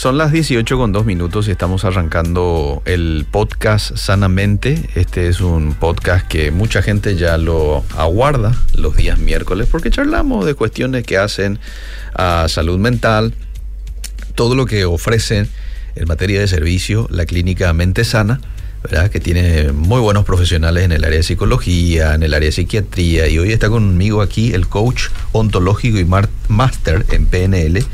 son las 18 con dos minutos y estamos arrancando el podcast Sanamente. Este es un podcast que mucha gente ya lo aguarda los días miércoles porque charlamos de cuestiones que hacen a salud mental, todo lo que ofrecen en materia de servicio la clínica Mente Sana. ¿verdad? que tiene muy buenos profesionales en el área de psicología, en el área de psiquiatría, y hoy está conmigo aquí el coach ontológico y máster en PNL,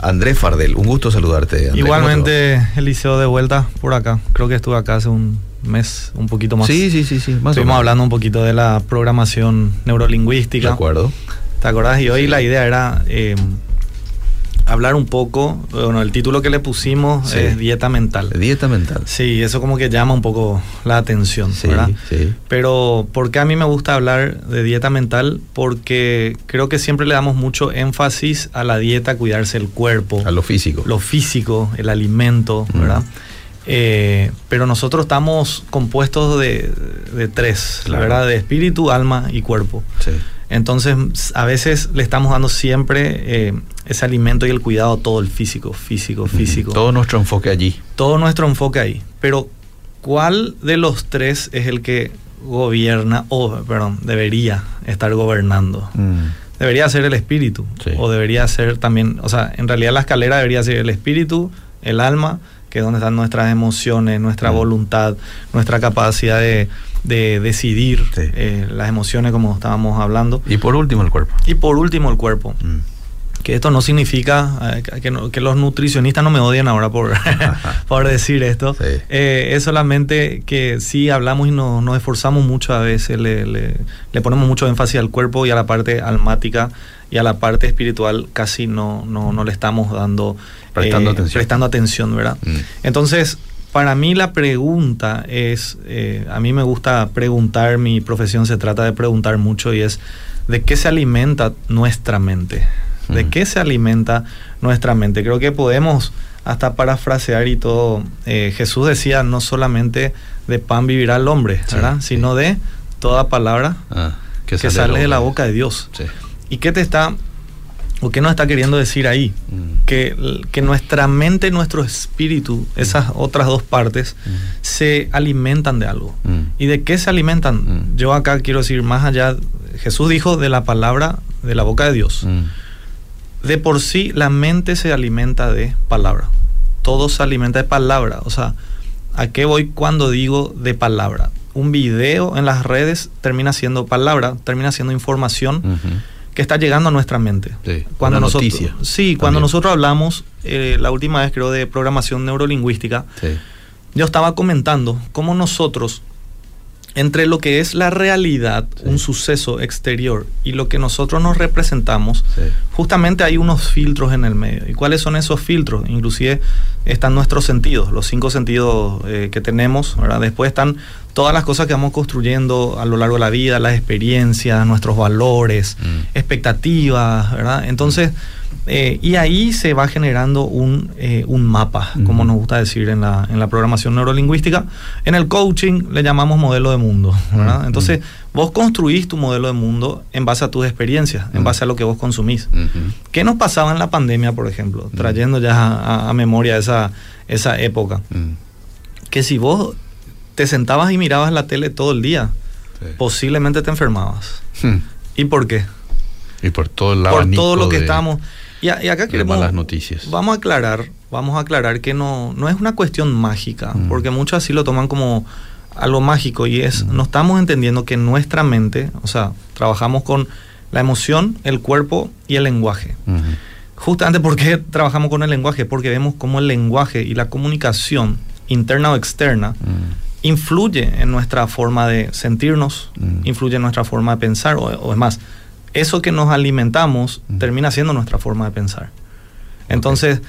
Andrés Fardel, un gusto saludarte. Andrés. Igualmente, Eliseo, de vuelta por acá. Creo que estuve acá hace un mes, un poquito más. Sí, sí, sí, sí. Más Estuvimos hablando un poquito de la programación neurolingüística. De acuerdo. ¿Te acordás? Y hoy sí. la idea era eh, hablar un poco, bueno, el título que le pusimos sí. es dieta mental. Dieta mental. Sí, eso como que llama un poco la atención, sí, ¿verdad? Sí. Pero ¿por qué a mí me gusta hablar de dieta mental? Porque creo que siempre le damos mucho énfasis a la dieta, cuidarse el cuerpo. A lo físico. Lo físico, el alimento, mm. ¿verdad? Eh, pero nosotros estamos compuestos de, de tres, claro. la verdad, de espíritu, alma y cuerpo. Sí. Entonces, a veces le estamos dando siempre eh, ese alimento y el cuidado todo el físico, físico, físico. Todo nuestro enfoque allí. Todo nuestro enfoque ahí. Pero, ¿cuál de los tres es el que gobierna, o, perdón, debería estar gobernando? Mm. Debería ser el espíritu. Sí. O debería ser también, o sea, en realidad la escalera debería ser el espíritu, el alma, que es donde están nuestras emociones, nuestra mm. voluntad, nuestra capacidad de, de decidir sí. eh, las emociones como estábamos hablando. Y por último el cuerpo. Y por último el cuerpo. Mm. Que esto no significa eh, que, no, que, los nutricionistas no me odian ahora por, por decir esto. Sí. Eh, es solamente que sí hablamos y nos, nos esforzamos mucho a veces, le, le, le, ponemos mucho énfasis al cuerpo y a la parte almática y a la parte espiritual casi no, no, no le estamos dando prestando, atención. prestando atención, ¿verdad? Mm. Entonces, para mí la pregunta es, eh, a mí me gusta preguntar, mi profesión se trata de preguntar mucho y es, ¿de qué se alimenta nuestra mente? ¿De Mm. qué se alimenta nuestra mente? Creo que podemos hasta parafrasear y todo. Eh, Jesús decía, no solamente de pan vivirá el hombre, ¿verdad? Sí, Sino de toda palabra Ah, que sale, de la boca de Dios. Sí. ¿Y qué te está, o qué nos está queriendo decir ahí? Mm. Que, que nuestra mente, nuestro espíritu, esas otras dos partes, Mm. se alimentan de algo. Mm. ¿Y de qué se alimentan? Mm. Yo acá quiero decir más allá, Jesús dijo de la palabra de la boca de Dios. Mm. De por sí la mente se alimenta de palabra. Todo se alimenta de palabra. O sea, ¿a qué voy cuando digo de palabra? Un video en las redes termina siendo palabra, termina siendo información. Que está llegando a nuestra mente. Sí, cuando una nosotros, noticia. Sí, cuando nosotros hablamos, eh, la última vez creo de programación neurolingüística, Sí. yo estaba comentando cómo nosotros, entre lo que es la realidad, Sí. un suceso exterior, y lo que nosotros nos representamos, Sí. justamente hay unos filtros en el medio. ¿Y cuáles son esos filtros? Inclusive están nuestros sentidos, los cinco sentidos eh, que tenemos, ¿verdad? Después están todas las cosas que vamos construyendo a lo largo de la vida, las experiencias, nuestros valores, Mm. expectativas, ¿verdad? Entonces, eh, y ahí se va generando un, eh, un mapa, como nos gusta decir en la, en la programación neurolingüística. En el coaching le llamamos modelo de mundo. Entonces, vos construís tu modelo de mundo en base a tus experiencias, en base a lo que vos consumís. ¿Qué nos pasaba en la pandemia, por ejemplo? Trayendo ya a, memoria esa, esa época. Que si vos te sentabas y mirabas la tele todo el día, Sí. posiblemente te enfermabas. Hmm. ¿Y por qué? Y por todo el Por todo lo que de- estamos... Y, a- y acá queremos... malas noticias. Vamos a aclarar, vamos a aclarar que no, no es una cuestión mágica, Mm. porque muchos así lo toman como algo mágico y es, Mm. no estamos entendiendo que nuestra mente, o sea, trabajamos con la emoción, el cuerpo y el lenguaje. Ujú. Justamente porque trabajamos con el lenguaje, porque vemos cómo el lenguaje y la comunicación interna o externa Mm. influye en nuestra forma de sentirnos, influye en nuestra forma de pensar, o, o es más, eso que nos alimentamos termina siendo nuestra forma de pensar. Entonces,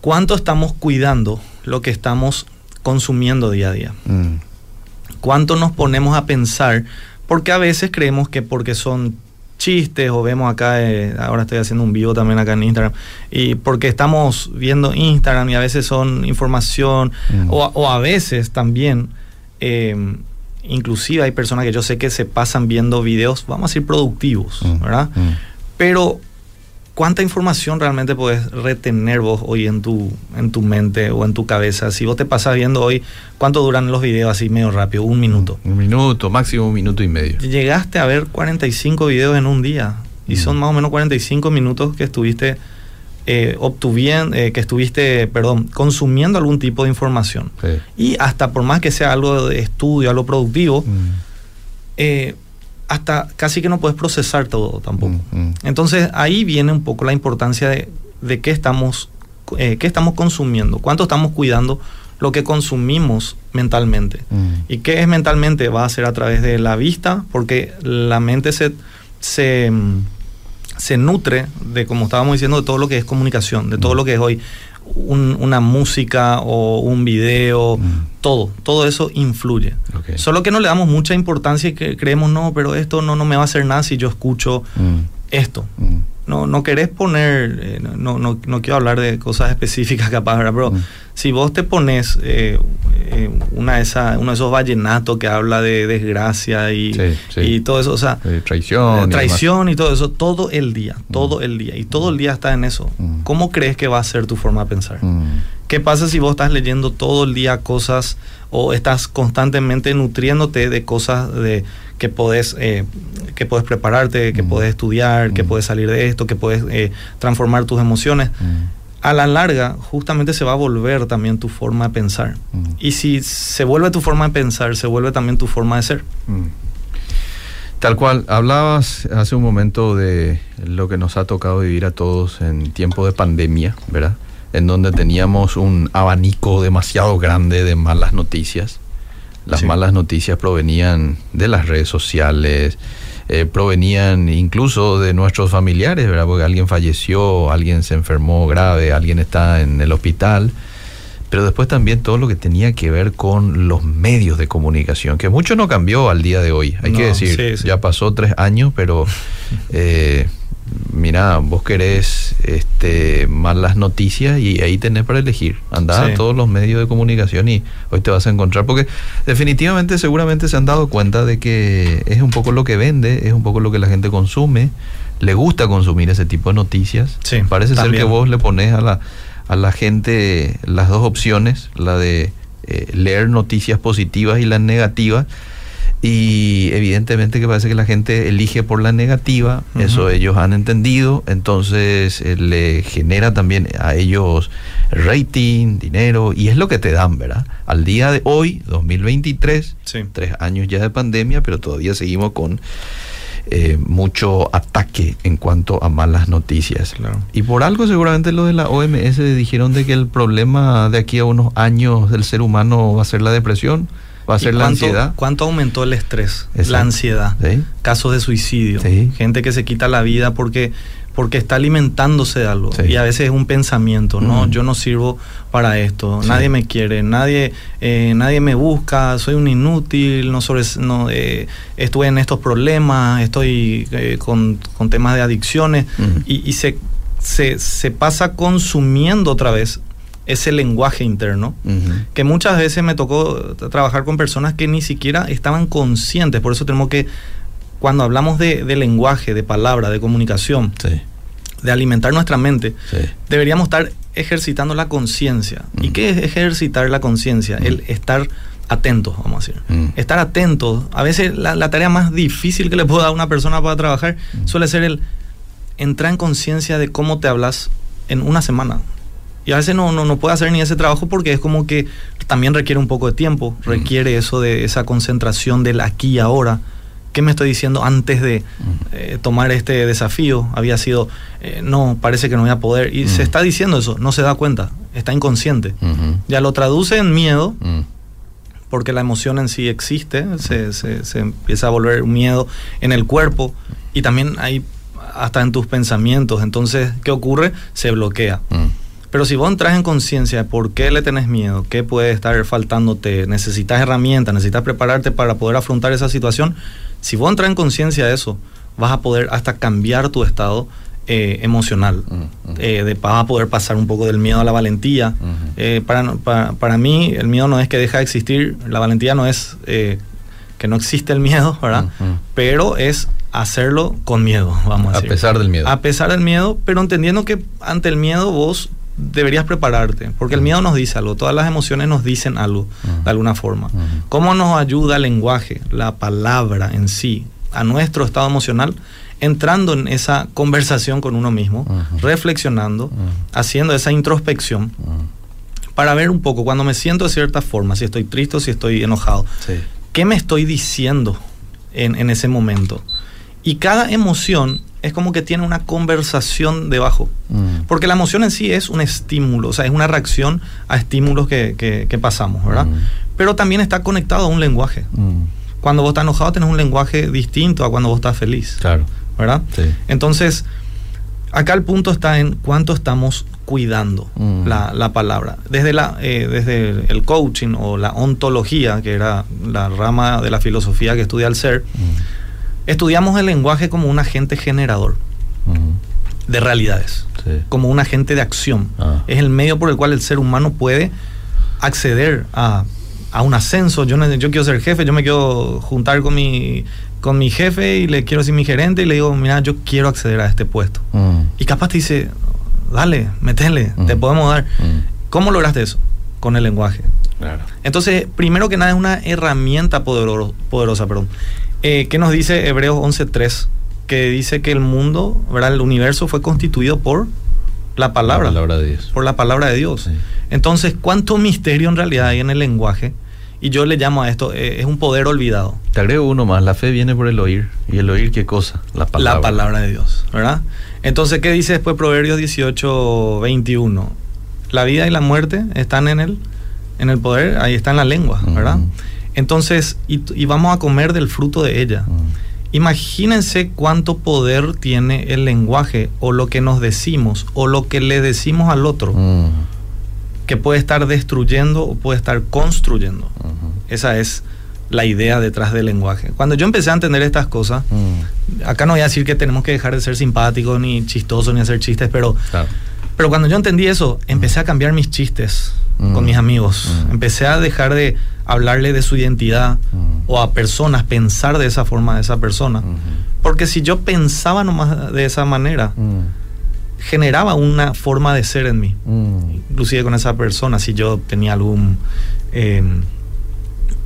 ¿cuánto estamos cuidando lo que estamos consumiendo día a día? Mm. ¿Cuánto nos ponemos a pensar? Porque a veces creemos que porque son chistes o vemos acá, eh, ahora estoy haciendo un vivo también acá en Instagram, y porque estamos viendo Instagram y a veces son información Mm. o, o a veces también, eh, inclusive hay personas que yo sé que se pasan viendo videos, vamos a decir productivos, Mm, ¿verdad? mm. Pero, ¿cuánta información realmente puedes retener vos hoy en tu, en tu mente o en tu cabeza? Si vos te pasas viendo hoy, ¿cuánto duran los videos así medio rápido? Un minuto. Un minuto, máximo un minuto y medio. Llegaste a ver 45 videos en un día y Mm. son más o menos 45 minutos que estuviste eh, obtuviendo, eh, que estuviste, perdón, consumiendo algún tipo de información. Sí. Y hasta por más que sea algo de estudio, algo productivo, Mm, eh, hasta casi que no puedes procesar todo tampoco. mm, mm. Entonces ahí viene un poco la importancia de, de qué, estamos, eh, qué estamos consumiendo, cuánto estamos cuidando lo que consumimos mentalmente. ¿Y qué es mentalmente? Va a ser a través de la vista, porque la mente se, se, se nutre de, como estábamos diciendo, de todo lo que es comunicación, de todo Mm. lo que es hoy un- una música o un video, Mm. todo, todo eso influye. Solo que no le damos mucha importancia y que creemos, no, pero esto no, no me va a hacer nada si yo escucho Mm, esto. mm. No, no querés poner, eh, no, no, no quiero hablar de cosas específicas capaz, ¿verdad? pero si vos te pones eh, eh, una de esa, uno de esos vallenatos que habla de desgracia y, Sí, sí. y todo eso, o sea, Eh, traición. y traición y todo eso, todo el día, todo el día, y todo el día está en eso. Mm. ¿Cómo crees que va a ser tu forma de pensar? Mm. ¿Qué pasa si vos estás leyendo todo el día cosas o estás constantemente nutriéndote de cosas de que podés, eh, que podés prepararte, que Mm. podés estudiar, que Mm. podés salir de esto, que podés eh, transformar tus emociones? A la larga, justamente se va a volver también tu forma de pensar. Mm. Y si se vuelve tu forma de pensar, se vuelve también tu forma de ser. Mm. Tal cual, hablabas hace un momento de lo que nos ha tocado vivir a todos en tiempo de pandemia, ¿verdad? En donde teníamos un abanico demasiado grande de malas noticias. Las Sí. malas noticias provenían de las redes sociales, eh, provenían incluso de nuestros familiares, ¿verdad? Porque alguien falleció, alguien se enfermó grave, alguien está en el hospital pero después también todo lo que tenía que ver con los medios de comunicación, que mucho no cambió al día de hoy, hay No, que decir, sí, sí. ya pasó tres años, pero eh, mira, vos querés este, malas noticias y ahí tenés para elegir, andá Sí. a todos los medios de comunicación y hoy te vas a encontrar, porque definitivamente seguramente se han dado cuenta de que es un poco lo que vende, es un poco lo que la gente consume, le gusta consumir ese tipo de noticias, Sí, parece ser que vos le pones a la, a la gente las dos opciones, la de eh, leer noticias positivas y las negativas. Y evidentemente que parece que la gente elige por la negativa, eso ellos han entendido, entonces eh, le genera también a ellos rating, dinero, y es lo que te dan, ¿verdad? Al día de hoy, 2023, Sí. tres años ya de pandemia, pero todavía seguimos con eh, mucho ataque en cuanto a malas noticias. Claro. Y por algo seguramente lo de la OMS dijeron de que el problema de aquí a unos años del ser humano va a ser la depresión, va a ¿Y ser la cuánto- ansiedad. ¿Cuánto aumentó el estrés, Exacto. la ansiedad, ¿Sí? casos de suicidio, Sí. gente que se quita la vida porque porque está alimentándose de algo Sí. y a veces es un pensamiento, no, yo no sirvo para esto, Sí. nadie me quiere, nadie eh, nadie me busca, soy un inútil, no sobre, no eh, estuve en estos problemas, estoy eh, con, con temas de adicciones y, y se, se se pasa consumiendo otra vez ese lenguaje interno que muchas veces me tocó trabajar con personas que ni siquiera estaban conscientes. Por eso tenemos que, cuando hablamos de, de lenguaje, de palabra, de comunicación, Sí, de alimentar nuestra mente, sí. deberíamos estar ejercitando la conciencia. ¿Y qué es ejercitar la conciencia? El estar atentos, vamos a decir. Mm. Estar atentos. A veces la, la tarea más difícil que le puedo dar a una persona para trabajar Mm. suele ser el entrar en conciencia de cómo te hablas en una semana. Y a veces no, no, no puede hacer ni ese trabajo porque es como que también requiere un poco de tiempo, Mm. requiere eso de esa concentración del aquí y ahora. ¿Qué me estoy diciendo antes de Mm. eh, tomar este desafío? Había sido, eh, no, parece que no voy a poder. Y Mm. se está diciendo eso, no se da cuenta, está inconsciente. Ya lo traduce en miedo, Mm. porque la emoción en sí existe, se, se- se empieza a volver un miedo en el cuerpo y también hay hasta en tus pensamientos. Entonces, ¿qué ocurre? Se bloquea. Pero si vos entras en conciencia de por qué le tenés miedo, qué puede estar faltándote, necesitas herramientas, necesitas prepararte para poder afrontar esa situación, si vos entras en conciencia de eso, vas a poder hasta cambiar tu estado eh, emocional. Eh, de, vas a poder pasar un poco del miedo a la valentía. Eh, para, para, mí, el miedo no es que deja de existir, la valentía no es que no existe el miedo, ¿verdad? Pero es hacerlo con miedo, vamos a decir. A pesar del miedo. A pesar del miedo, pero entendiendo que ante el miedo vos deberías prepararte, porque el miedo nos dice algo, todas las emociones nos dicen algo, de alguna forma. ¿Cómo nos ayuda el lenguaje, la palabra en sí, a nuestro estado emocional? Entrando en esa conversación con uno mismo, reflexionando, haciendo esa introspección, para ver un poco, cuando me siento de cierta forma, si estoy triste o si estoy enojado, ¿qué me estoy diciendo en, en ese momento? Y cada emoción es como que tiene una conversación debajo. Mm. Porque la emoción en sí es un estímulo, o sea, es una reacción a estímulos que, pasamos, ¿verdad? Mm. Pero también está conectado a un lenguaje. Mm. Cuando vos estás enojado tenés un lenguaje distinto a cuando vos estás feliz. Claro. ¿Verdad? Entonces, acá el punto está en cuánto estamos cuidando la, palabra. Desde, la, eh, desde el coaching o la ontología, que era la rama de la filosofía que estudia el ser, Estudiamos el lenguaje como un agente generador de realidades, como un agente de acción. Ah. Es el medio por el cual el ser humano puede acceder a, un ascenso. Yo, yo quiero ser jefe, yo me quiero juntar con mi, con mi jefe y le quiero decir mi gerente y le digo, mira, yo quiero acceder a este puesto. Y capaz te dice, dale, metele, te podemos dar. ¿Cómo lograste eso? Con el lenguaje. Entonces, primero que nada es una herramienta poderosa, perdón. Eh, ¿Qué nos dice Hebreos 11.3? Que dice que el mundo, ¿verdad? el universo fue constituido por la palabra. La palabra de Dios. Por la palabra de Dios. Entonces, ¿cuánto misterio en realidad hay en el lenguaje? Y yo le llamo a esto, eh, es un poder olvidado. Te agrego uno más, la fe viene por el oír. ¿Y el oír qué cosa? La palabra. La palabra de Dios, ¿verdad? Entonces, ¿qué dice después Proverbios 18, 21? La vida y la muerte están en el, en el poder, ahí está en la lengua, ¿verdad? Entonces, y, vamos a comer del fruto de ella. Mm. Imagínense cuánto poder tiene el lenguaje o lo que nos decimos o lo que le decimos al otro, mm. que puede estar destruyendo o puede estar construyendo. Esa es la idea detrás del lenguaje. Cuando yo empecé a entender estas cosas, mm. acá no voy a decir que tenemos que dejar de ser simpáticos, ni chistosos, ni hacer chistes, pero, pero cuando yo entendí eso, empecé a cambiar mis chistes con mis amigos. Empecé a dejar de hablarle de su identidad o a personas pensar de esa forma de esa persona. Porque si yo pensaba nomás de esa manera, generaba una forma de ser en mí. Inclusive con esa persona, si yo tenía algún, em,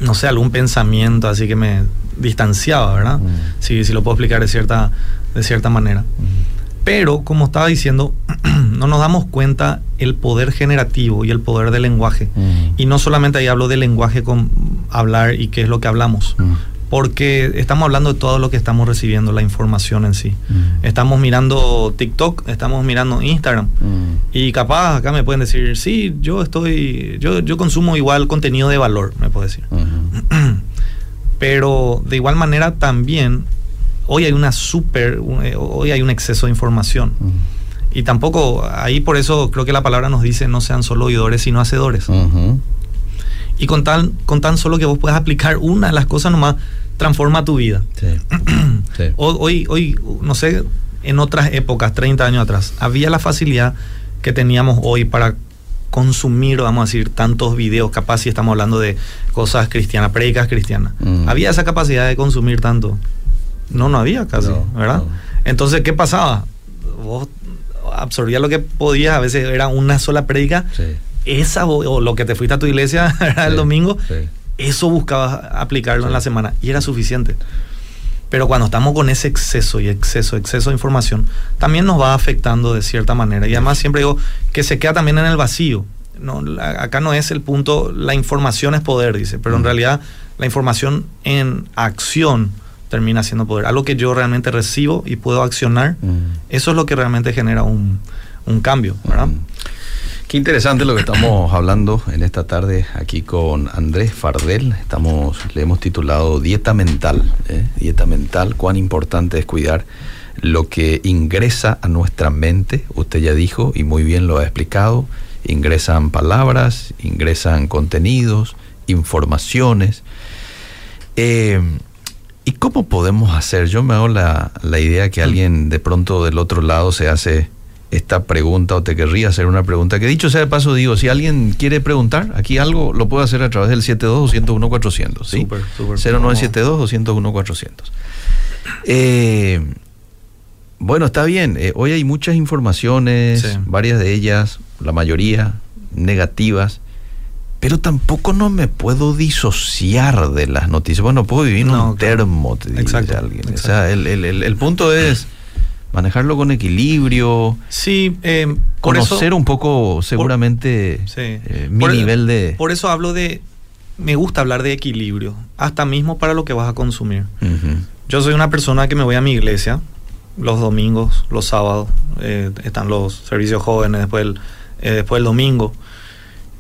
no sé, algún pensamiento así que me distanciaba, ¿verdad? Si, si lo puedo explicar de cierta, de cierta manera. Pero, como estaba diciendo, no nos damos cuenta el poder generativo y el poder del lenguaje. Mm. Y no solamente ahí hablo del lenguaje con hablar y qué es lo que hablamos. Mm. Porque estamos hablando de todo lo que estamos recibiendo, la información en sí. Mm. Estamos mirando TikTok, estamos mirando Instagram. Y capaz acá me pueden decir, sí, yo estoy, yo, yo consumo igual contenido de valor, me puede decir. Pero de igual manera también hoy hay una super, eh, hoy hay un exceso de información. Y tampoco, ahí por eso creo que la palabra nos dice no sean solo oidores, sino hacedores. Y con tan, con tan solo que vos puedas aplicar una de las cosas nomás, transforma tu vida. Hoy, hoy, no sé, en otras épocas, 30 años atrás, había la facilidad que teníamos hoy para consumir, vamos a decir, tantos videos, capaz si estamos hablando de cosas cristianas, predicas cristianas. Había esa capacidad de consumir tanto. No, no había casi, ¿verdad? Entonces, ¿qué pasaba? Vos absorbías lo que podías, a veces era una sola prédica. Esa, o, lo que te fuiste a tu iglesia el domingo, eso buscabas aplicarlo en la semana y era suficiente. Pero cuando estamos con ese exceso y exceso, exceso de información, también nos va afectando de cierta manera. Y además siempre digo que se queda también en el vacío. No, acá no es el punto, la información es poder, dice, pero en realidad la información en acción termina siendo poder. Algo que yo realmente recibo y puedo accionar, mm. eso es lo que realmente genera un, cambio, ¿verdad? Mm. Qué interesante lo que estamos hablando en esta tarde aquí con Andrés Fardel. Estamos, le hemos titulado Dieta Mental. ¿eh? Dieta Mental, cuán importante es cuidar lo que ingresa a nuestra mente. Usted ya dijo y muy bien lo ha explicado. Ingresan palabras, ingresan contenidos, informaciones. Eh, ¿Y cómo podemos hacer? Yo me hago la, la idea que alguien de pronto del otro lado se hace esta pregunta o te querría hacer una pregunta. Que dicho sea de paso, digo, si alguien quiere preguntar aquí algo, lo puede hacer a través del 72-201-400. ¿sí? Súper, súper. 0972-201-400. Eh, bueno, está bien. Eh, hoy hay muchas informaciones, Sí. varias de ellas, la mayoría negativas. Pero tampoco no me puedo disociar de las noticias. Bueno, puedo vivir en No, un termo, te dice Exacto, alguien. O sea, el, el- el- el punto es manejarlo con equilibrio, Sí, eh, por conocer eso, un poco seguramente Sí. eh, mi Por- nivel de... por eso hablo de, me gusta hablar de equilibrio, hasta mismo para lo que vas a consumir. Yo soy una persona que me voy a mi iglesia los domingos, los sábados, eh, están los servicios jóvenes después del, eh, después del domingo.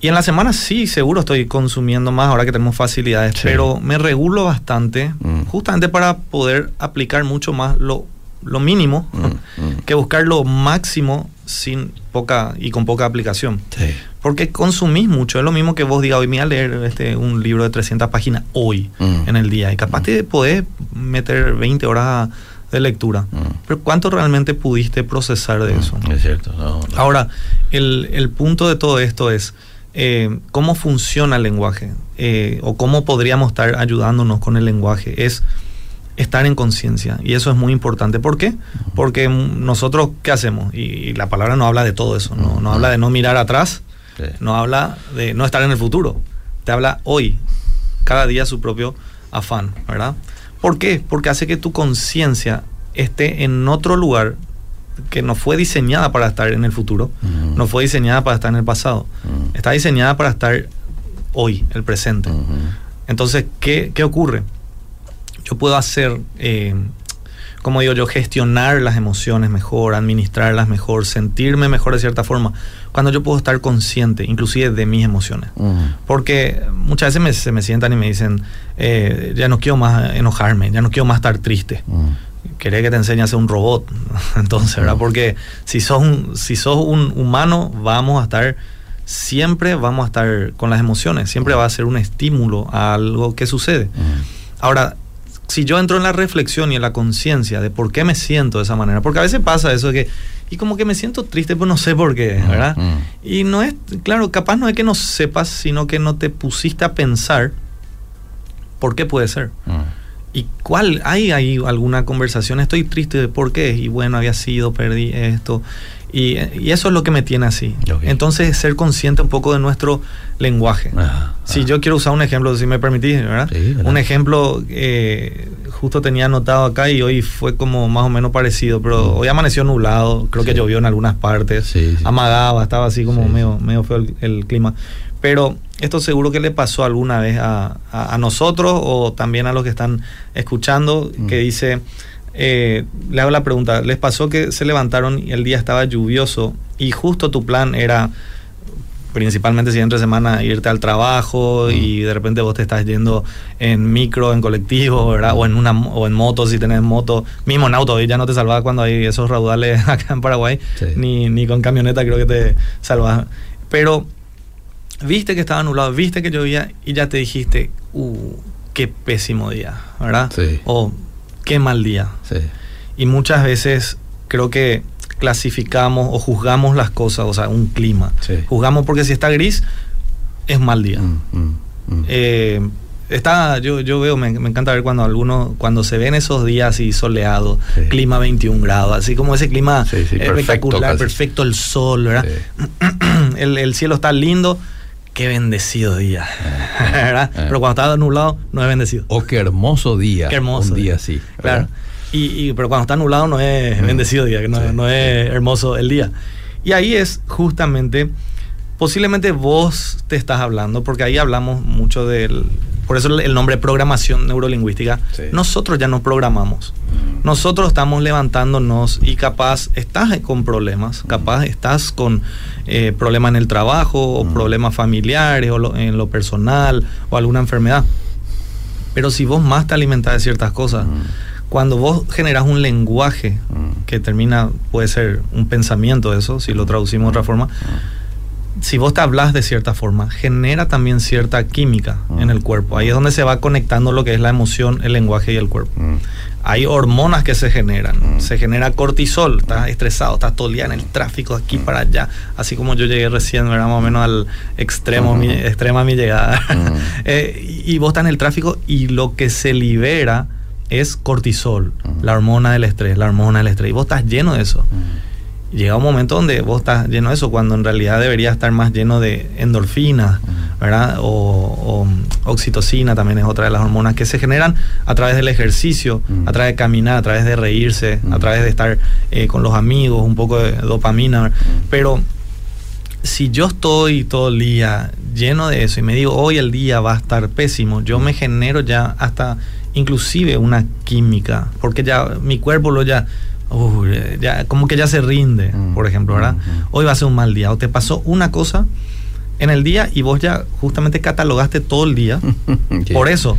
Y en la semana sí, seguro estoy consumiendo más ahora que tenemos facilidades, Sí. pero me regulo bastante Mm. justamente para poder aplicar mucho más lo, lo mínimo Mm, mm. que buscar lo máximo sin poca y con poca aplicación. Sí. Porque consumís mucho. Es lo mismo que vos digas, hoy me voy a leer este, un libro de 300 páginas hoy, en el día. Y capaz te podés meter 20 horas de lectura. Mm. Pero ¿cuánto realmente pudiste procesar de eso? Es cierto. no, no. Ahora, el, el punto de todo esto es eh, cómo funciona el lenguaje eh, o cómo podríamos estar ayudándonos con el lenguaje. Es estar en conciencia y eso es muy importante. ¿Por qué? Porque mm, nosotros, ¿qué hacemos? Y, y la palabra no habla de todo eso, no, no habla de no mirar atrás, Sí. no habla de no estar en el futuro, te habla hoy, cada día su propio afán, ¿verdad? ¿Por qué? Porque hace que tu conciencia esté en otro lugar que no fue diseñada para estar en el futuro, no fue diseñada para estar en el pasado, está diseñada para estar hoy, el presente. Entonces, ¿qué, qué ocurre? Yo puedo hacer, eh, como digo yo, gestionar las emociones mejor, administrarlas mejor, sentirme mejor de cierta forma, cuando yo puedo estar consciente, inclusive de mis emociones. Porque muchas veces me, se me sientan y me dicen, eh, ya no quiero más enojarme, ya no quiero más estar triste. Querer que te enseñe a ser un robot. Entonces, ¿verdad? Porque si sos, un, si sos un humano, vamos a estar, siempre vamos a estar con las emociones, siempre va a ser un estímulo a algo que sucede. Ahora, si yo entro en la reflexión y en la conciencia de por qué me siento de esa manera, porque a veces pasa eso de que, y como que me siento triste, pues no sé por qué, ¿verdad? Y no es, claro, capaz no es que no sepas, sino que no te pusiste a pensar por qué puede ser. ¿Y cuál? ¿Hay, hay alguna conversación? Estoy triste de por qué. Y bueno, había sido, perdí esto. Y, y eso es lo que me tiene así. Entonces, ser consciente un poco de nuestro lenguaje. Si yo quiero usar un ejemplo, si me permitís, ¿verdad? Sí, ¿verdad? Un ejemplo, eh, justo tenía anotado acá y hoy fue como más o menos parecido, pero Mm. hoy amaneció nublado, creo que llovió en algunas partes, amagaba, estaba así como medio, medio feo el, el clima. Pero esto seguro que le pasó alguna vez a, a- a nosotros o también a los que están escuchando, Mm. que dice, eh, le hago la pregunta, ¿les pasó que se levantaron y el día estaba lluvioso y justo tu plan era principalmente si entre semana irte al trabajo Mm. y de repente vos te estás yendo en micro, en colectivo, ¿verdad? O en una o en moto si tenés moto, mismo en auto, y ya no te salvas cuando hay esos raudales acá en Paraguay, Sí. ni, ni con camioneta creo que te salvas. Pero viste que estaba nublado, viste que llovía y ya te dijiste, uh, qué pésimo día, ¿verdad? Sí. O qué mal día. Sí. Y muchas veces creo que clasificamos o juzgamos las cosas, o sea, un clima. Sí. Juzgamos porque si está gris, es mal día. Mm, mm, mm. Eh, está, yo, yo veo, me, me encanta ver cuando algunos, cuando se ven esos días así soleados, Sí. clima 21 grados, así como ese clima Sí, perfecto espectacular, perfecto el sol, ¿verdad? Sí. el, el cielo está lindo, qué bendecido día, ¿verdad? eh. Pero cuando está nublado, no es bendecido. Oh, qué hermoso día. Qué hermoso Un día día. así. Claro. Y, y- pero cuando está nublado no es Mm. bendecido día, que no, Sí, no es hermoso el día. Y ahí es justamente, posiblemente vos te estás hablando, porque ahí hablamos mucho del, por eso el nombre programación neurolingüística. Sí. Nosotros ya no programamos. Nosotros estamos levantándonos y capaz estás con problemas, capaz estás con eh, problemas en el trabajo o problemas familiares o lo- en lo personal o alguna enfermedad. Pero si vos más te alimentás de ciertas cosas, cuando vos generas un lenguaje que termina, puede ser un pensamiento eso, si lo traducimos de otra forma, si vos te hablas de cierta forma, genera también cierta química en el cuerpo. Ahí es donde se va conectando lo que es la emoción, el lenguaje y el cuerpo. Hay hormonas que se generan. Se genera cortisol, estás estresado, estás todo el día en el tráfico de aquí para allá. Así como yo llegué recién, ¿verdad? más o menos al extremo, mi, extrema mi llegada. Eh, y vos estás en el tráfico y lo que se libera es cortisol, la hormona del estrés, la hormona del estrés. Y vos estás lleno de eso llega un momento donde vos estás lleno de eso, cuando en realidad debería estar más lleno de endorfina, ¿verdad? O, oxitocina también es otra de las hormonas que se generan a través del ejercicio, a través de caminar, a través de reírse, a través de estar eh, con los amigos, un poco de dopamina. Pero si yo estoy todo el día lleno de eso y me digo, hoy el día va a estar pésimo, yo me genero ya hasta inclusive una química, porque ya mi cuerpo lo ya ya, como que ya se rinde, mm, por ejemplo, ¿verdad? Mm, mm. Hoy va a ser un mal día. O te pasó una cosa en el día y vos ya justamente catalogaste todo el día por eso.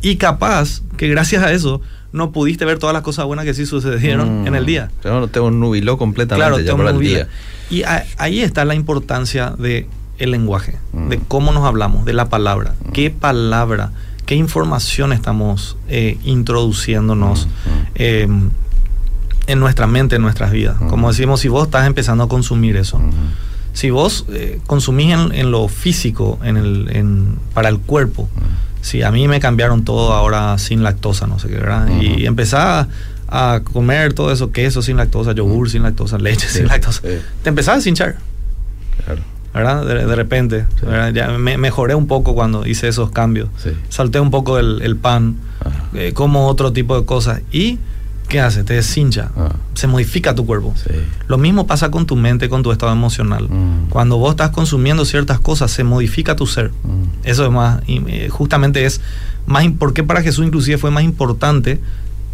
Y capaz que gracias a eso no pudiste ver todas las cosas buenas que sí sucedieron en el día. Claro, te nubiló completamente ya por el día. Y ahí está la importancia de el lenguaje, de cómo nos hablamos, de la palabra. ¿Qué palabra, qué información estamos eh, introduciéndonos? Eh, en nuestra mente, en nuestras vidas. Como decimos, si vos estás empezando a consumir eso, si vos eh, consumís en, lo físico, en el, en, para el cuerpo, si a mí me cambiaron todo ahora sin lactosa, no sé qué, ¿verdad? Y empezás a comer todo eso, queso sin lactosa, yogur sin lactosa, leche sin lactosa, te empezás a hinchar. Claro. ¿verdad? De, repente. Ya me, mejoré un poco cuando hice esos cambios. Salté un poco el, pan, eh, como otro tipo de cosas. Y ¿qué hace? Te deshincha, ah. se modifica tu cuerpo. Lo mismo pasa con tu mente, con tu estado emocional. Mm. Cuando vos estás consumiendo ciertas cosas, se modifica tu ser. Mm. Eso es más, eh, justamente es más, ¿por qué para Jesús inclusive fue más importante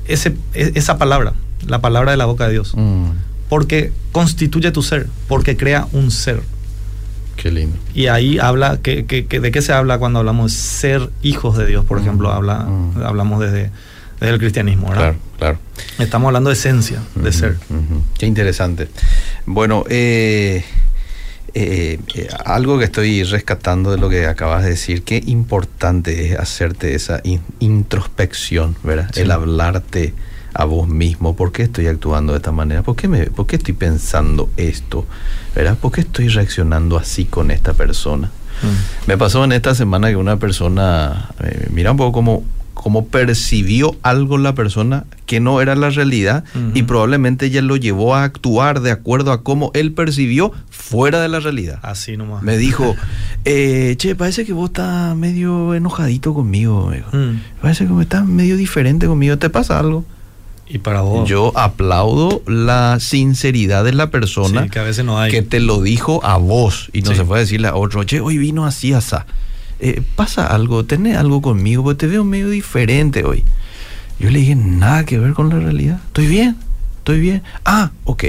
ese, e, esa palabra, la palabra de la boca de Dios? Mm. Porque constituye tu ser, porque crea un ser. Qué lindo. Y ahí habla, que, ¿de qué se habla cuando hablamos de ser hijos de Dios? Por ejemplo, habla, hablamos desde es el cristianismo, ¿verdad? Claro, claro. Estamos hablando de esencia, de ser. Qué interesante. Bueno, eh, eh, eh, algo que estoy rescatando de lo que acabas de decir, qué importante es hacerte esa introspección, ¿verdad? El hablarte a vos mismo, ¿por qué estoy actuando de esta manera? ¿Por qué, me, ¿Por qué estoy pensando esto? ¿Verdad? ¿Por qué estoy reaccionando así con esta persona? Mm. Me pasó en esta semana que una persona, mira un poco como como percibió algo la persona que no era la realidad y probablemente ella lo llevó a actuar de acuerdo a cómo él percibió fuera de la realidad. Así nomás. Me dijo, eh, che, parece que vos estás medio enojadito conmigo. Mm. Parece que estás medio diferente conmigo. ¿Te pasa algo? Y para vos. Yo aplaudo la sinceridad de la persona que, a veces no hay. que te lo dijo a vos y no se fue a decirle a otro, che, hoy vino así, asá. Eh, pasa algo, tenés algo conmigo, porque te veo medio diferente hoy. Yo le dije, nada que ver con la realidad. Estoy bien, estoy bien. Ah, ok.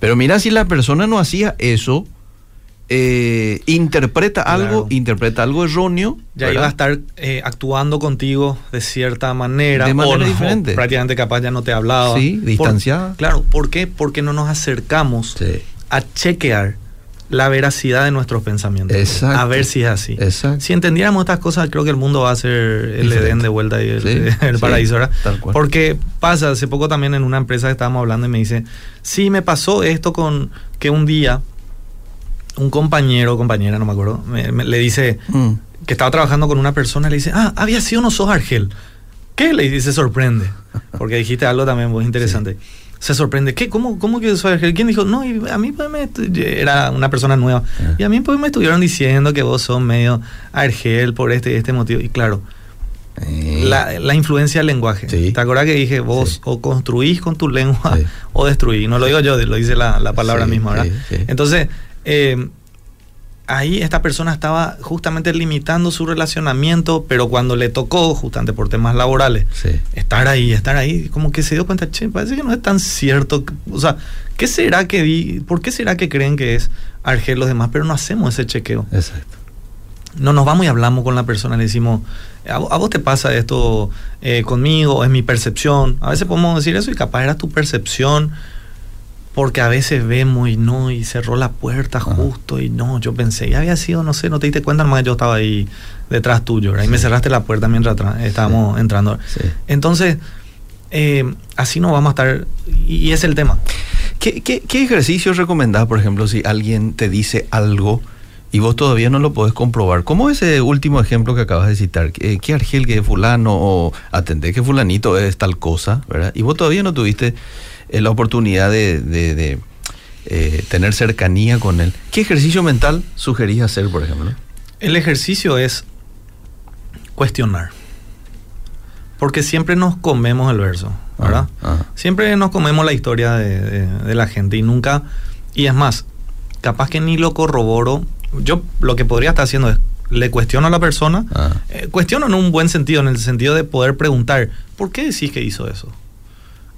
Pero mira, si la persona no hacía eso, eh, interpreta algo, interpreta algo erróneo. Ya iba a estar eh, actuando contigo de cierta manera. De manera diferente. prácticamente capaz ya no te hablaba. Sí, distanciada. claro, ¿por qué? Porque no nos acercamos a chequear la veracidad de nuestros pensamientos. A ver si es así. Si entendiéramos estas cosas, creo que el mundo va a ser el Edén de vuelta y el, paraíso, ¿verdad? Porque pasa, hace poco también en una empresa que estábamos hablando y me dice, sí, me pasó esto con que un día un compañero o compañera, no me acuerdo, le dice mm. que estaba trabajando con una persona, le dice, ah, había sido no sos Argel. ¿Qué? Le dice, se sorprende. Porque dijiste algo también muy interesante se sorprende. ¿Qué? ¿Cómo, cómo que? ¿Quién dijo? No, a mí pues me... Era una persona nueva. Ah. Y a mí pues me estuvieron diciendo que vos sos medio Argel por este y este motivo. Y claro, eh. la, influencia del lenguaje. ¿Te acuerdas que dije vos o construís con tu lengua o destruís? No lo digo yo, lo dice la, palabra misma, ¿verdad? Entonces, eh, ahí esta persona estaba justamente limitando su relacionamiento, pero cuando le tocó, justamente por temas laborales, estar ahí, estar ahí, como que se dio cuenta, che, parece que no es tan cierto. O sea, ¿qué será que vi? ¿Por qué será que creen que es Argel los demás? Pero no hacemos ese chequeo. Exacto. No nos vamos y hablamos con la persona, le decimos, ¿a, vos te pasa esto eh, conmigo? ¿Es mi percepción? A veces podemos decir eso y capaz era tu percepción porque a veces vemos y no, y cerró la puerta justo, y no, yo pensé, ya había sido, no sé, no te diste cuenta, nomás yo estaba ahí detrás tuyo, ¿verdad? Y me cerraste la puerta mientras estábamos entrando. Entonces, eh, así no vamos a estar, y, es el tema. ¿Qué, qué, qué ejercicio recomendás, por ejemplo, si alguien te dice algo y vos todavía no lo podés comprobar? ¿Cómo ese último ejemplo que acabas de citar? ¿Qué, Argel que es fulano o atendé que fulanito es tal cosa, ¿verdad? Y vos todavía no tuviste eh, la oportunidad de, eh, tener cercanía con él. ¿Qué ejercicio mental sugerís hacer, por ejemplo? El ejercicio es cuestionar. Porque siempre nos comemos el verso, ¿verdad? Ah, ah. Siempre nos comemos la historia de, la gente y nunca, y es más, capaz que ni lo corroboro. Yo lo que podría estar haciendo es, le cuestiono a la persona, ah. eh, cuestiono en un buen sentido, en el sentido de poder preguntar, ¿por qué decís que hizo eso?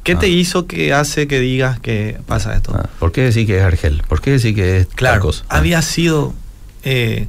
¿Qué te hizo que hace que digas que pasa esto? ¿Por qué decís que es Argel? ¿Por qué decís que es claro, Había sido... Eh,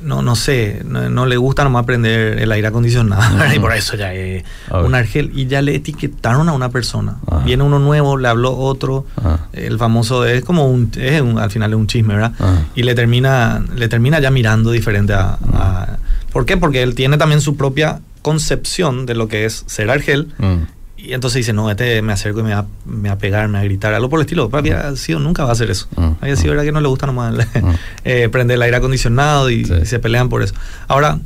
no, no sé, no, le gusta nomás prender el aire acondicionado, y por eso ya es un argel. Y ya le etiquetaron a una persona. Viene uno nuevo, le habló otro, el famoso es como un, es al final es un chisme, ¿verdad? Y le termina, le termina ya mirando diferente a, ¿Por qué? Porque él tiene también su propia concepción de lo que es ser argel mm. Y entonces dice, no, este me acerco y me va, me va a pegar, me va a gritar, algo por el estilo. Había sido, nunca va a hacer eso. Uh, había sido verdad que no le gusta nomás eh, prender el aire acondicionado y, se pelean por eso. Ahora,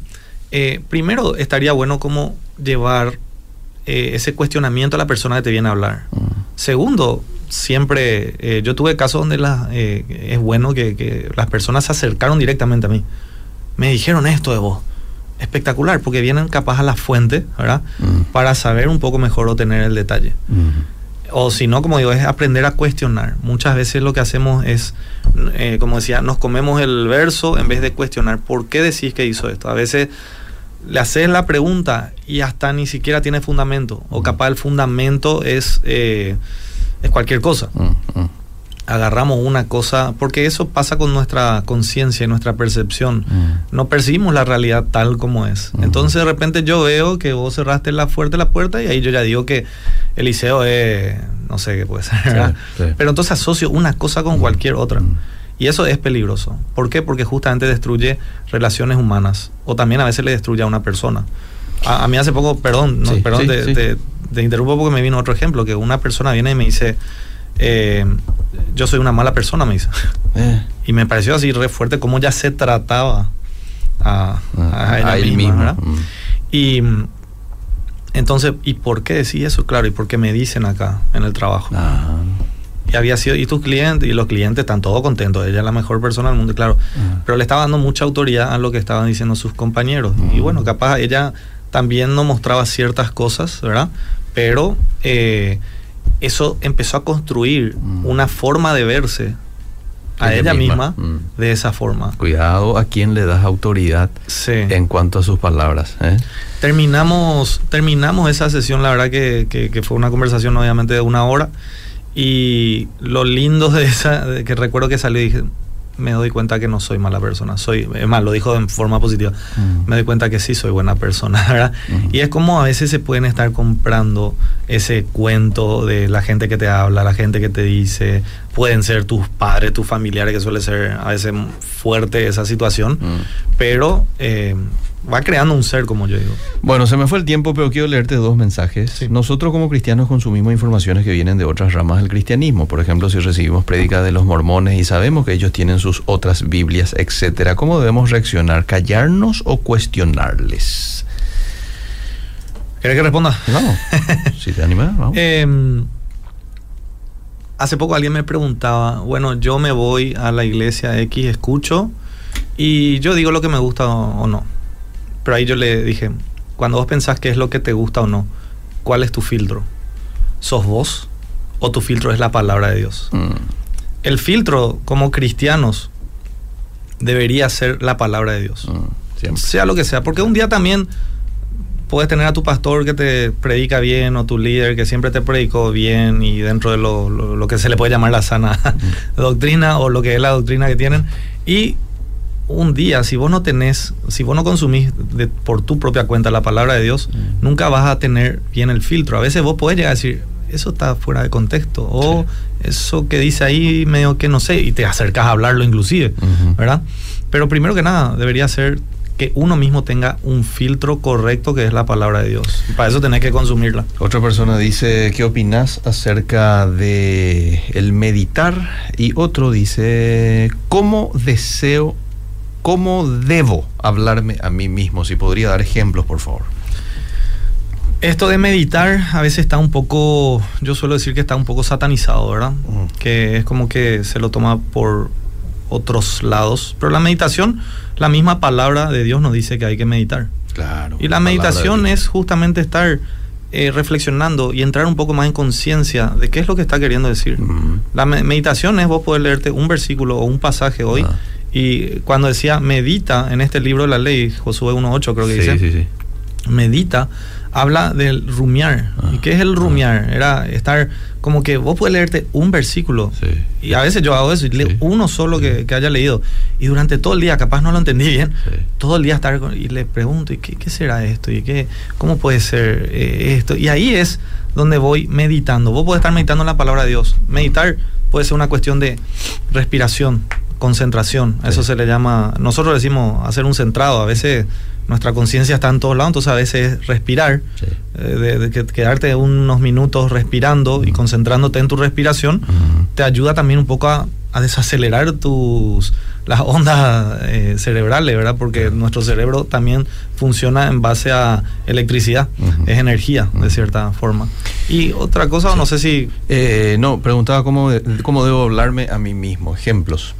eh, primero estaría bueno como llevar eh, ese cuestionamiento a la persona que te viene a hablar. Segundo, siempre, yo tuve casos donde la, es bueno que, que las personas se acercaron directamente a mí. Me dijeron esto de vos espectacular, porque vienen capaz a la fuente, ¿verdad? Mm. Para saber un poco mejor o tener el detalle. Mm. O si no, como digo, es aprender a cuestionar. Muchas veces lo que hacemos es, eh, como decía, nos comemos el verso en vez de cuestionar por qué decís que hizo esto. A veces le haces la pregunta y hasta ni siquiera tiene fundamento. O mm. capaz el fundamento es, eh, es cualquier cosa agarramos una cosa, porque eso pasa con nuestra conciencia y nuestra percepción. Mm. No percibimos la realidad tal como es. Mm. Entonces de repente yo veo que vos cerraste la fuerte la puerta y ahí yo ya digo que Eliseo es, no sé qué puede ser, Pero entonces asocio una cosa con mm. cualquier otra. Y eso es peligroso. ¿Por qué? Porque justamente destruye relaciones humanas. O también a veces le destruye a una persona. A, mí hace poco, perdón, perdón, te, te interrumpo porque me vino otro ejemplo, que una persona viene y me dice, eh, yo soy una mala persona, me dice. Eh. Y me pareció así re fuerte cómo ya se trataba a, ah, él mismo. Mm. Y entonces, ¿y por qué decía eso? Claro, ¿y por qué me dicen acá en el trabajo? Ah. Y había sido, y tus clientes, y los clientes están todos contentos, ella es la mejor persona del mundo, claro. Ah. Pero le estaba dando mucha autoridad a lo que estaban diciendo sus compañeros. Y bueno, capaz ella también no mostraba ciertas cosas, ¿verdad? Pero eh, eso empezó a construir mm. una forma de verse a ella, misma, mm. de esa forma. Cuidado a quien le das autoridad en cuanto a sus palabras. ¿eh? Terminamos, terminamos esa sesión, la verdad que, que, fue una conversación obviamente de una hora. Y lo lindo de esa, que recuerdo que salió y dije, me doy cuenta que no soy mala persona. Soy, es más, lo dijo de forma positiva. Mm. Me doy cuenta que sí soy buena persona, ¿verdad? Mm. Y es como a veces se pueden estar comprando ese cuento de la gente que te habla, la gente que te dice, pueden ser tus padres, tus familiares, que suele ser a veces fuerte esa situación, mm. pero eh, va creando un ser, como yo digo. Bueno, se me fue el tiempo, pero quiero leerte dos mensajes. Nosotros como cristianos consumimos informaciones que vienen de otras ramas del cristianismo. Por ejemplo, si recibimos prédica de los mormones y sabemos que ellos tienen sus otras Biblias, etcétera, ¿cómo debemos reaccionar? ¿Callarnos o cuestionarles? ¿Quieres que responda? No. si te animas, vamos. Em, hace poco alguien me preguntaba, bueno, yo me voy a la iglesia X, escucho y yo digo lo que me gusta o no pero ahí yo le dije, cuando vos pensás qué es lo que te gusta o no, ¿cuál es tu filtro? ¿Sos vos o tu filtro es la palabra de Dios? Mm. El filtro como cristianos debería ser la palabra de Dios. Mm, sea lo que sea, porque un día también puedes tener a tu pastor que te predica bien o tu líder que siempre te predicó bien y dentro de lo, lo que se le puede llamar la sana mm. doctrina o lo que es la doctrina que tienen y un día, si vos no tenés, si vos no consumís por tu propia cuenta la palabra de Dios, mm. nunca vas a tener bien el filtro. A veces vos podés llegar a decir, eso está fuera de contexto. O eso que dice ahí medio que no sé, y te acercas a hablarlo inclusive, ¿verdad? Pero primero que nada, debería ser que uno mismo tenga un filtro correcto que es la palabra de Dios. para eso tenés que consumirla. Otra persona dice, ¿qué opinas acerca de el meditar? Y otro dice, ¿cómo deseo, cómo debo hablarme a mí mismo? Si podría dar ejemplos, por favor. Esto de meditar a veces está un poco, yo suelo decir que está un poco satanizado, ¿verdad? Que es como que se lo toma por otros lados. Pero la meditación, la misma palabra de Dios nos dice que hay que meditar. Claro. Y la meditación es justamente estar eh, reflexionando y entrar un poco más en conciencia de qué es lo que está queriendo decir. La meditación es vos poder leerte un versículo o un pasaje hoy. Ah. Y cuando decía medita en este libro de la ley, Josué 1.8 creo que dice, sí, sí. medita, habla del rumiar. ¿Y qué es el ah. rumiar? Era estar como que vos puedes leerte un versículo. Y a veces yo hago eso y leo uno solo que, haya leído. Y durante todo el día, capaz no lo entendí bien, todo el día estar y le pregunto, ¿y qué, será esto? ¿Y qué, cómo puede ser eh, esto? Y ahí es donde voy meditando. Vos podés estar meditando en la palabra de Dios. Meditar puede ser una cuestión de respiración, concentración. Eso se le llama, nosotros decimos hacer un centrado. A veces nuestra conciencia está en todos lados, entonces a veces respirar, eh, de, quedarte unos minutos respirando y concentrándote en tu respiración, te ayuda también un poco a, desacelerar tus las ondas eh, cerebrales, ¿verdad? Porque nuestro cerebro también funciona en base a electricidad, es energía de cierta forma. Y otra cosa, no sé si... Eh, no, preguntaba cómo, cómo debo hablarme a mí mismo, ejemplos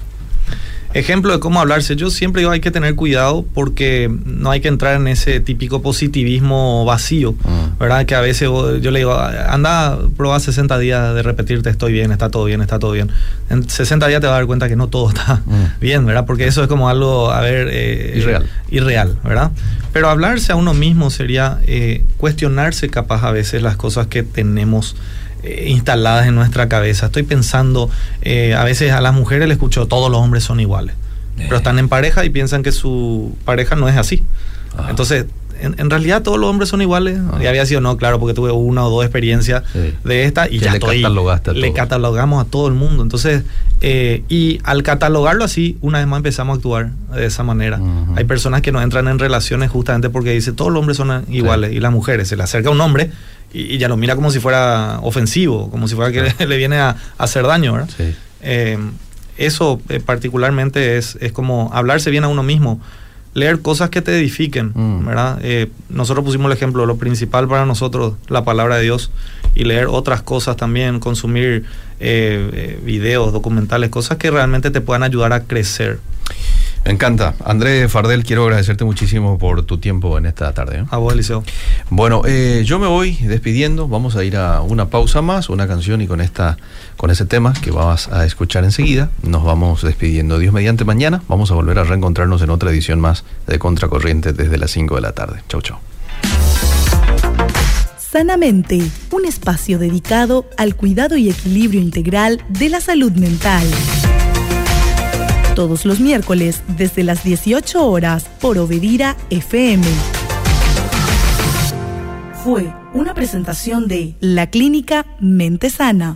ejemplo de cómo hablarse. Yo siempre digo hay que tener cuidado porque no hay que entrar en ese típico positivismo vacío, mm. ¿verdad? Que a veces yo le digo, anda, prueba 60 días de repetirte estoy bien, está todo bien, está todo bien. En 60 días te vas a dar cuenta que no todo está mm. bien, ¿verdad? Porque eso es como algo, a ver... Eh, irreal. Irreal, ¿verdad? Pero hablarse a uno mismo sería eh, cuestionarse capaz a veces las cosas que tenemos eh, instaladas en nuestra cabeza. Estoy pensando, eh, a veces a las mujeres le escucho, todos los hombres son iguales, pero están en pareja y piensan que su pareja no es así. Entonces, en, realidad todos los hombres son iguales. Y había sido, no, claro, porque tuve una o dos experiencias de esta y ya le, le catalogamos a todo el mundo. Entonces, eh, y al catalogarlo así, una vez más empezamos a actuar de esa manera. Hay personas que no entran en relaciones justamente porque dicen, todos los hombres son iguales y las mujeres. Se le acerca un hombre y, ya lo mira como si fuera ofensivo, como si fuera que le, viene a, hacer daño, ¿verdad? Eh, eso eh, particularmente es, es como hablarse bien a uno mismo, leer cosas que te edifiquen, mm. ¿verdad? Eh, nosotros pusimos el ejemplo, lo principal para nosotros, la palabra de Dios, y leer otras cosas también, consumir videos, documentales, cosas que realmente te puedan ayudar a crecer. Me encanta. André Fardel, quiero agradecerte muchísimo por tu tiempo en esta tarde. ¿eh? A vos, Eliseo. Bueno, eh, yo me voy despidiendo. Vamos a ir a una pausa más, una canción y con esta, con ese tema que vas a escuchar enseguida, nos vamos despidiendo. Dios mediante mañana. Vamos a volver a reencontrarnos en otra edición más de Contracorriente desde las 5 de la tarde. Chau, chau. Sanamente, un espacio dedicado al cuidado y equilibrio integral de la salud mental todos los miércoles desde las 18 horas por Obedira FM. Fue una presentación de la clínica Mente Sana.